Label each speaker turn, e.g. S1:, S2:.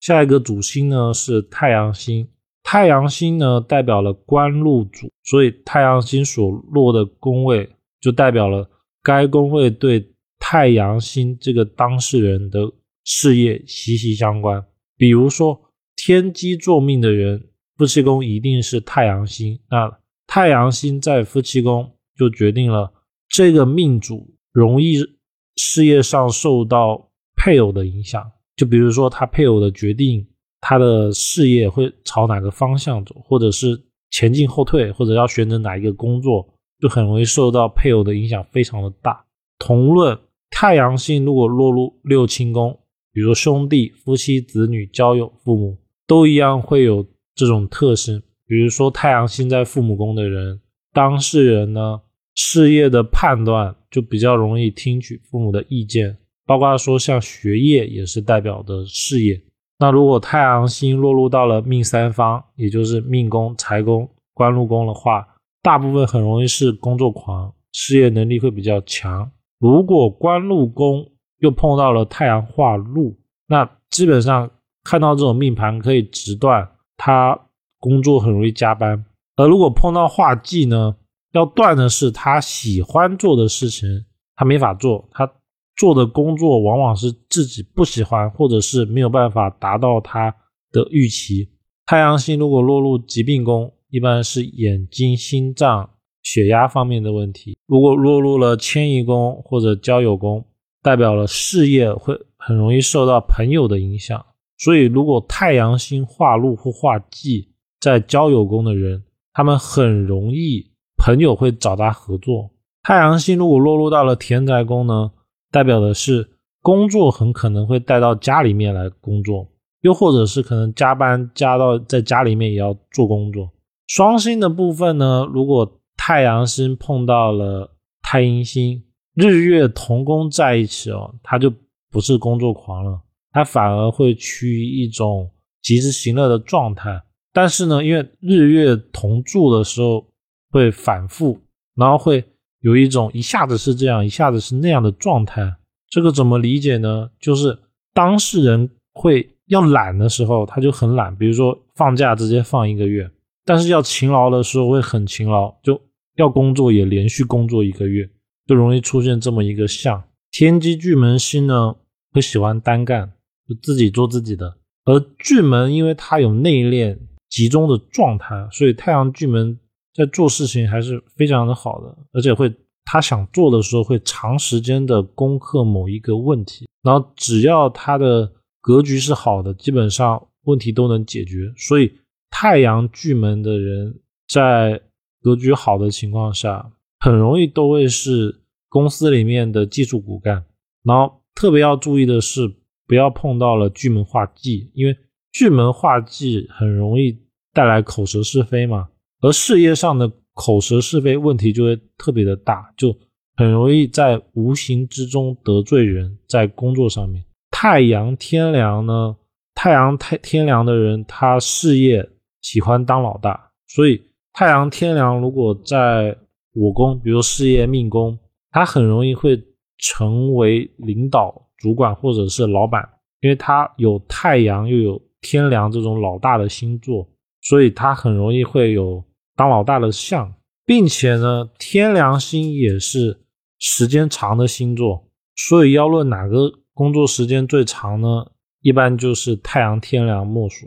S1: 下一个主星呢是太阳星，太阳星呢代表了官禄主，所以太阳星所落的宫位就代表了该宫位对太阳星这个当事人的事业息息相关。比如说天机坐命的人，夫妻宫一定是太阳星，那太阳星在夫妻宫就决定了这个命主容易事业上受到配偶的影响。就比如说，他配偶的决定，他的事业会朝哪个方向走，或者是前进后退，或者要选择哪一个工作，就很容易受到配偶的影响，非常的大。同论太阳星如果落入六亲宫，比如兄弟、夫妻、子女、交友、父母，都一样会有这种特性。比如说太阳星在父母宫的人，当事人呢，事业的判断就比较容易听取父母的意见。包括说像学业也是代表的事业，那如果太阳星落入到了命三方，也就是命宫、财宫、官禄宫的话，大部分很容易是工作狂，事业能力会比较强。如果官禄宫又碰到了太阳化禄，那基本上看到这种命盘可以直断他工作很容易加班。而如果碰到化忌呢，要断的是他喜欢做的事情，他没法做，他。做的工作往往是自己不喜欢，或者是没有办法达到他的预期。太阳星如果落入疾病宫，一般是眼睛、心脏、血压方面的问题；如果落入了迁移宫或者交友宫，代表了事业会很容易受到朋友的影响。所以，如果太阳星化禄或化忌在交友宫的人，他们很容易朋友会找他合作。太阳星如果落入到了田宅宫呢？代表的是工作很可能会带到家里面来工作，又或者是可能加班加到在家里面也要做工作。双星的部分呢，如果太阳星碰到了太阴星，日月同宫在一起哦，他就不是工作狂了，他反而会趋于一种及时行乐的状态。但是呢，因为日月同住的时候会反复，然后会。有一种一下子是这样，一下子是那样的状态，这个怎么理解呢？就是当事人会要懒的时候，他就很懒，比如说放假直接放一个月；但是要勤劳的时候会很勤劳，就要工作也连续工作一个月，就容易出现这么一个象。天机巨门星呢，会喜欢单干，就自己做自己的；而巨门因为它有内敛集中的状态，所以太阳巨门。在做事情还是非常的好的，而且会他想做的时候会长时间的攻克某一个问题，然后只要他的格局是好的，基本上问题都能解决。所以太阳巨门的人在格局好的情况下，很容易都会是公司里面的技术骨干。然后特别要注意的是，不要碰到了巨门化忌，因为巨门化忌很容易带来口舌是非嘛。而事业上的口舌是非问题就会特别的大，就很容易在无形之中得罪人。在工作上面，太阳天梁呢，太阳太天梁的人，他事业喜欢当老大，所以太阳天梁如果在我宫，比如事业命宫，他很容易会成为领导、主管或者是老板，因为他有太阳又有天梁这种老大的星座，所以他很容易会有。当老大的相，并且呢，天梁星也是时间长的星座，所以要论哪个工作时间最长呢？一般就是太阳天梁莫属。